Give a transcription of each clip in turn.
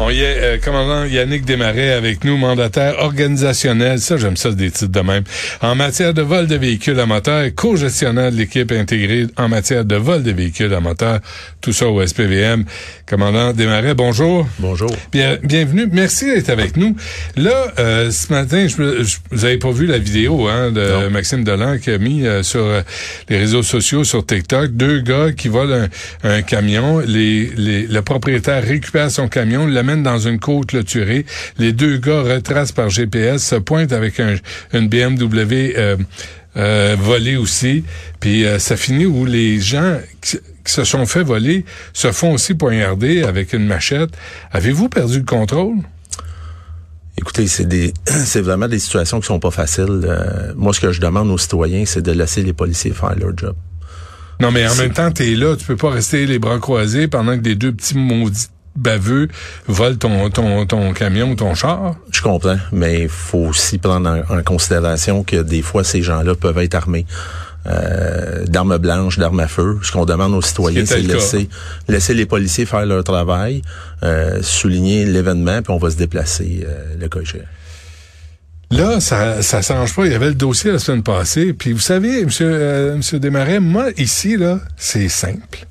On y est, euh, commandant Yannick Desmarais avec nous, mandataire organisationnel, ça j'aime ça des titres de même, en matière de vol de véhicules à moteur, co-gestionnaire de l'équipe intégrée en matière de vol de véhicules à moteur, tout ça au SPVM. Commandant Desmarais, bonjour. Bonjour. Bien, bienvenue, merci d'être avec nous. Là, euh, ce matin, je, je, vous avez pas vu la vidéo hein, de Non. Maxime Delan qui a mis euh, sur euh, les réseaux sociaux, sur TikTok, deux gars qui volent un, un camion, les, les, le propriétaire récupère son camion, l'amène dans une côte clôturée. Les deux gars retracent par GPS, se pointent avec un, une BMW euh, euh, volée aussi. Puis euh, ça finit où les gens qui, qui se sont fait voler se font aussi poignarder avec une machette. Avez-vous perdu le contrôle? Écoutez, c'est des, c'est vraiment des situations qui sont pas faciles. Euh, moi, ce que je demande aux citoyens, c'est de laisser les policiers faire leur job. Non, mais en même temps, t'es là, tu peux pas rester les bras croisés pendant que des deux petits maudits baveux volent ton, ton, ton camion ou ton char. Je comprends, mais il faut aussi prendre en, en considération que des fois, ces gens-là peuvent être armés. euh, d'armes blanches, d'armes à feu. Ce qu'on demande aux citoyens, c'est laisser, laisser les policiers faire leur travail, euh, souligner l'événement, puis on va se déplacer euh, le cas. Là, ça ça change pas. Il y avait le dossier la semaine passée. Puis vous savez, monsieur, euh, monsieur Desmarais, moi, ici, là, c'est simple.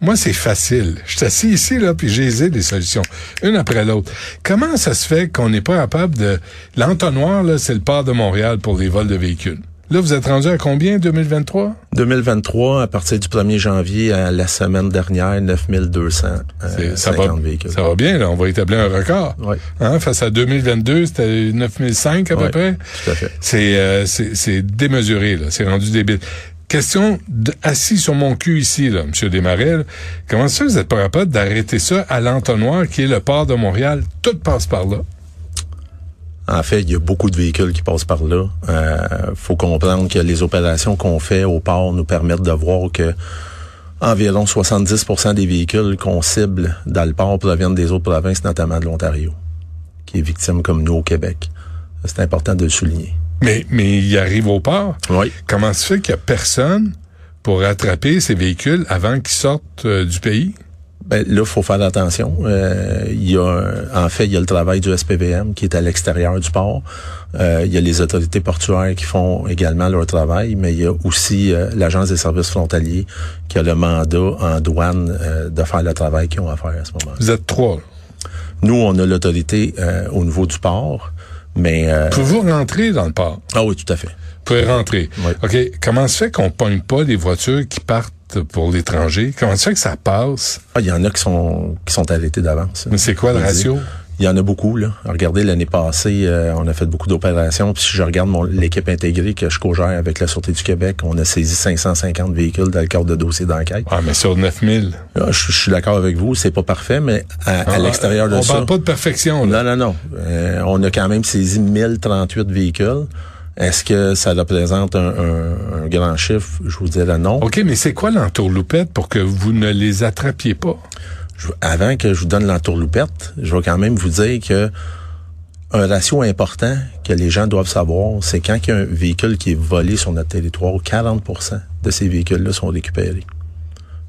Moi, c'est facile. Je suis assis ici, là, puis j'ai des solutions, une après l'autre. Comment ça se fait qu'on n'est pas capable de... L'entonnoir, là, c'est le port de Montréal pour les vols de véhicules? Là, vous êtes rendu à combien, 2023? 2023, à partir du 1er janvier à la semaine dernière, 9200 C'est- euh, ça, 50 va, véhicules. ça va bien, là. On va établir un record. Oui. Hein, face à 2022, c'était 9005 à peu près. tout à fait. C'est euh, c'est démesuré, là. C'est rendu débile. Question de- assis sur mon cul ici, là, M. Desmarais. là. Comment ça, vous n'êtes pas capable d'arrêter ça à l'entonnoir qui est le port de Montréal? Tout passe par là. En fait, il y a beaucoup de véhicules qui passent par là. Euh, faut comprendre que les opérations qu'on fait au port nous permettent de voir que environ 70% des véhicules qu'on cible dans le port proviennent des autres provinces, notamment de l'Ontario, qui est victime comme nous au Québec. C'est important de le souligner. Mais, mais il arrive au port. Oui. Comment se fait qu'il n'y a personne pour rattraper ces véhicules avant qu'ils sortent euh, du pays? Ben, là, faut faire attention. Euh, il y a, en fait, il y a le travail du SPVM qui est à l'extérieur du port. Euh, il y a les autorités portuaires qui font également leur travail, mais il y a aussi euh, l'Agence des services frontaliers qui a le mandat en douane euh, de faire le travail qu'ils ont à faire à ce moment-là. Vous êtes trois. là. Nous, on a l'autorité euh, au niveau du port, mais... euh, Pouvez-vous rentrer dans le port? ah oui, tout à fait. Vous pouvez rentrer. Oui. OK. Comment se fait qu'on pogne pas les voitures qui partent pour l'étranger? Comment se fait que ça passe? Ah, il y en a qui sont qui sont arrêtés d'avance. Mais c'est quoi le ratio? Il y en a beaucoup. Là. Regardez, l'année passée, euh, on a fait beaucoup d'opérations. Puis si je regarde mon- l'équipe intégrée que je co-gère avec la Sûreté du Québec, on a saisi 550 véhicules dans le cadre de dossiers d'enquête. Ah, mais sur 9000. Là, je, je suis d'accord avec vous, c'est pas parfait, mais à, à Ah, l'extérieur de on ça... parle pas de perfection, là. Non, non, non. Euh, on a quand même saisi 1038 véhicules. Est-ce que ça représente un, un- un grand chiffre? Je vous dirais non. OK, mais c'est quoi l'entourloupette pour que vous ne les attrapiez pas? Avant que je vous donne l'entourloupette, je vais quand même vous dire que un ratio important que les gens doivent savoir, c'est quand il y a un véhicule qui est volé sur notre territoire, 40% de ces véhicules-là sont récupérés.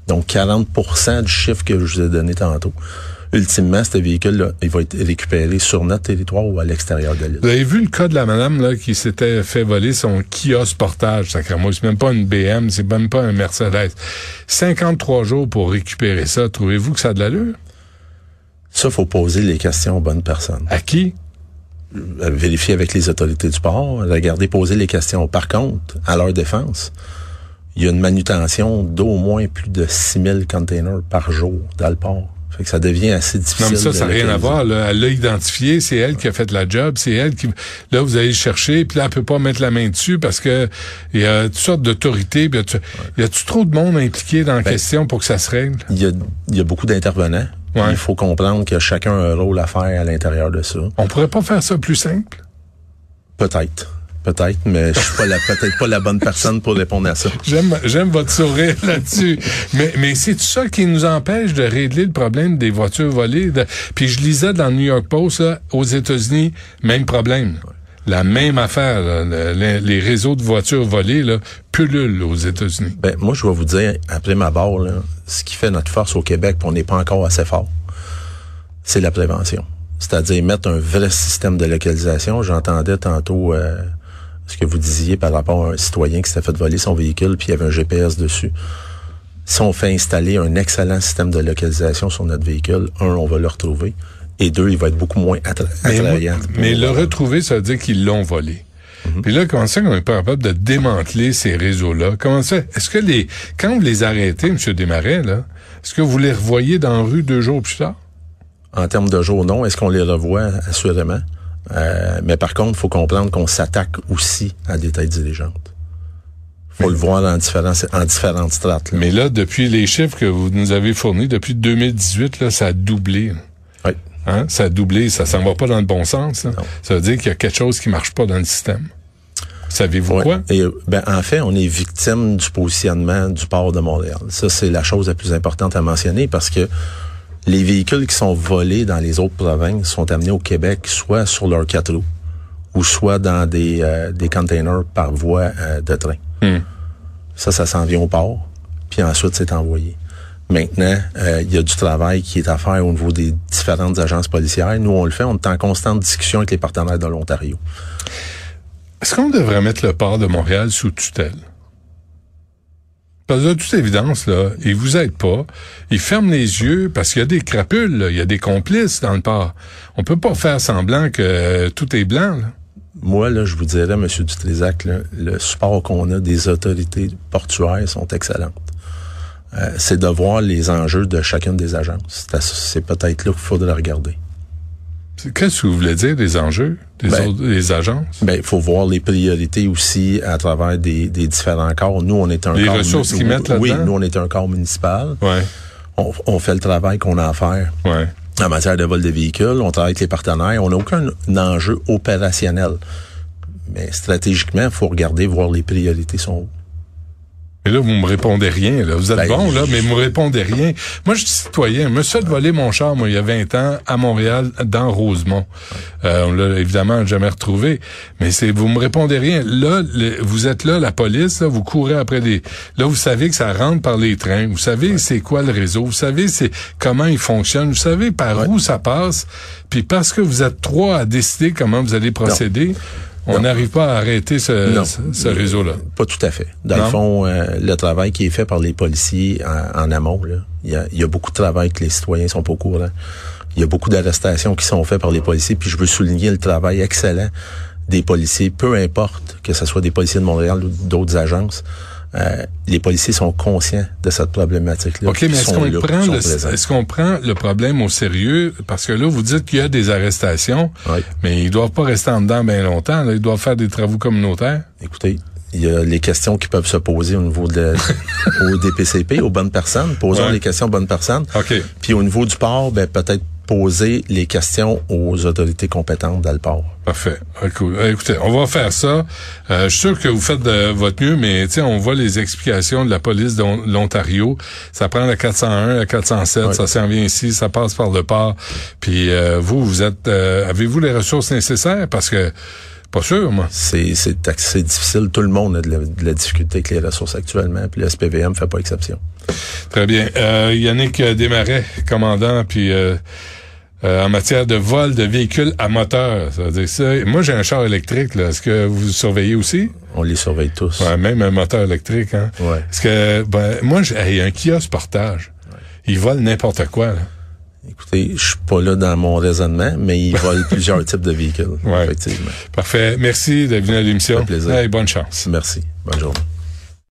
Donc 40% du chiffre que je vous ai donné tantôt. Ultimement, ce véhicule-là, il va être récupéré sur notre territoire ou à l'extérieur de l'île. Vous avez vu le cas de la madame là qui s'était fait voler son kiosque portage, sacrément. C'est même pas une BM, c'est même pas un Mercedes. 53 jours pour récupérer ça. Trouvez-vous que ça a de l'allure? Ça, faut poser les questions aux bonnes personnes. À qui? Euh, Vérifier avec les autorités du port, regarder, poser les questions. Par contre, à leur défense, il y a une manutention d'au moins plus de 6000 containers par jour dans le port. Fait que ça devient assez difficile. Non, mais ça, ça n'a rien à voir. Là. Elle l'a identifié, c'est elle qui a fait la job, c'est elle qui... Là, vous allez le chercher, puis là, elle peut pas mettre la main dessus parce que il y a toutes sortes d'autorités. Y a-tu trop de monde impliqué dans la Ben, question pour que ça se règle? Il y a, y a beaucoup d'intervenants. Ouais. Il faut comprendre que chacun a un rôle à faire à l'intérieur de ça. On pourrait pas faire ça plus simple? Peut-être. Peut-être, mais je suis pas la, peut-être pas la bonne personne pour répondre à ça. J'aime, j'aime votre sourire là-dessus. Mais, mais c'est ça qui nous empêche de régler le problème des voitures volées. Puis je lisais dans le New York Post, aux États-Unis, même problème. La même affaire, les, réseaux de voitures volées là, pullulent aux États-Unis. Ben, moi, je vais vous dire, après ma barre, ce qui fait notre force au Québec, on n'est pas encore assez fort, c'est la prévention. C'est-à-dire mettre un vrai système de localisation. J'entendais tantôt euh, ce que vous disiez par rapport à un citoyen qui s'était fait voler son véhicule puis il y avait un GPS dessus. Si on fait installer un excellent système de localisation sur notre véhicule, un, on va le retrouver, et deux, il va être beaucoup moins attrayant. Mais, le retrouver, ça veut dire qu'ils l'ont volé. Mhm. Puis là, comment ça qu'on est pas capable de démanteler ces réseaux-là? Comment ça? Est-ce que les, quand vous les arrêtez, M. Desmarais, là, est-ce que vous les revoyez dans la rue deux jours plus tard? En termes de jours, non. Est-ce qu'on les revoit? Assurément? Euh, mais par contre, il faut comprendre qu'on s'attaque aussi à des têtes dirigeantes. faut le voir en, différents, en différentes strates. Mais là, depuis les chiffres que vous nous avez fournis, depuis 2018, là, ça a doublé. Oui. Hein? Ça a doublé, ça s'en va pas dans le bon sens. Ça veut dire qu'il y a quelque chose qui marche pas dans le système. Savez-vous quoi? Et, ben, en fait, on est victime du positionnement du port de Montréal. Ça, c'est la chose la plus importante à mentionner parce que les véhicules qui sont volés dans les autres provinces sont amenés au Québec soit sur leur quatre roues ou soit dans des, euh, des containers par voie euh, de train. Hmm. Ça, ça s'en vient au port, puis ensuite c'est envoyé. Maintenant, euh, il y a du travail qui est à faire au niveau des différentes agences policières. Nous, on le fait, on est en constante discussion avec les partenaires de l'Ontario. Est-ce qu'on devrait mettre le port de Montréal sous tutelle? Parce que de toute évidence, là, ils vous aident pas. Ils ferment les yeux parce qu'il y a des crapules, il y a des complices dans le port. On peut pas faire semblant que euh, tout est blanc. Moi, là, je vous dirais, M. Dutrézac, le support qu'on a des autorités portuaires sont excellentes. Euh, c'est de voir les enjeux de chacune des agences. C'est peut-être là qu'il faudrait regarder. Qu'est-ce que vous voulez dire des enjeux des, ben, des agences? Ben, il faut voir les priorités aussi à travers des, des différents corps. Nous, on est un les ressources qu'ils mettent là-dedans? Oui, nous, on est un corps municipal. Ouais. On, on, fait le travail qu'on a à faire. Ouais. En matière de vol de véhicules, on travaille avec les partenaires. On n'a aucun enjeu opérationnel. Mais stratégiquement, il faut regarder, voir les priorités sont où. Mais là, vous me répondez rien. Là. Vous êtes Ben, bon, là, mais vous me répondez rien. Moi, je suis citoyen. Me suis fait voler mon char, moi, il y a 20 ans, à Montréal, dans Rosemont. Euh, on l'a évidemment jamais retrouvé. Mais c'est vous me répondez rien. Là, le- vous êtes là, la police, là, vous courez après des... Là, vous savez que ça rentre par les trains. Vous savez c'est quoi le réseau. Vous savez c'est comment il fonctionne. Vous savez par où ça passe. Puis parce que vous êtes trois à décider comment vous allez procéder... On n'arrive pas à arrêter ce, Non. ce, ce réseau-là. Pas tout à fait. Dans Non? le fond, euh, le travail qui est fait par les policiers en, en amont, il y y a beaucoup de travail que les citoyens sont pas au courant. Il y a beaucoup d'arrestations qui sont faites par les policiers, puis je veux souligner le travail excellent des policiers, peu importe que ce soit des policiers de Montréal ou d'autres agences. Euh, les policiers sont conscients de cette problématique-là. OK, mais est-ce qu'on prend le, est-ce qu'on prend le problème au sérieux? Parce que là, vous dites qu'il y a des arrestations, Oui. mais ils doivent pas rester en dedans bien longtemps. Là. Ils doivent faire des travaux communautaires. Écoutez, il y a les questions qui peuvent se poser au niveau de la- au DPCP, aux bonnes personnes. Posons Ouais. les questions aux bonnes personnes. OK. Puis au niveau du port, ben, peut-être poser les questions aux autorités compétentes dans le port. Parfait. Ah, cool. Ah, Écoutez, on va faire ça. Euh, je suis sûr que vous faites de votre mieux, mais on voit les explications de la police de l'On- l'Ontario. Ça prend la 401, la 407, Ouais. ça s'en vient ici, ça passe par le port. Puis euh, vous, vous êtes, euh, avez-vous les ressources nécessaires? Parce que pas sûr, moi. C'est, difficile. Tout le monde a de la, de la difficulté avec les ressources actuellement, puis le SPVM fait pas exception. Très bien. Euh, Yannick Desmarais, commandant, puis euh, euh, en matière de vol de véhicules à moteur, ça veut dire ça. Moi, j'ai un char électrique. Là. Est-ce que vous surveillez aussi? On les surveille tous. Ouais, même un moteur électrique. Hein. Ouais. Est-ce que ben, moi, j'ai un kiosque portage. Ils volent n'importe quoi. Là. Écoutez, je suis pas là dans mon raisonnement, mais ils volent plusieurs types de véhicules. Ouais. Effectivement. Parfait. Merci d'être venu à l'émission. Plaisir. Hey, bonne chance. Merci. Bonne journée.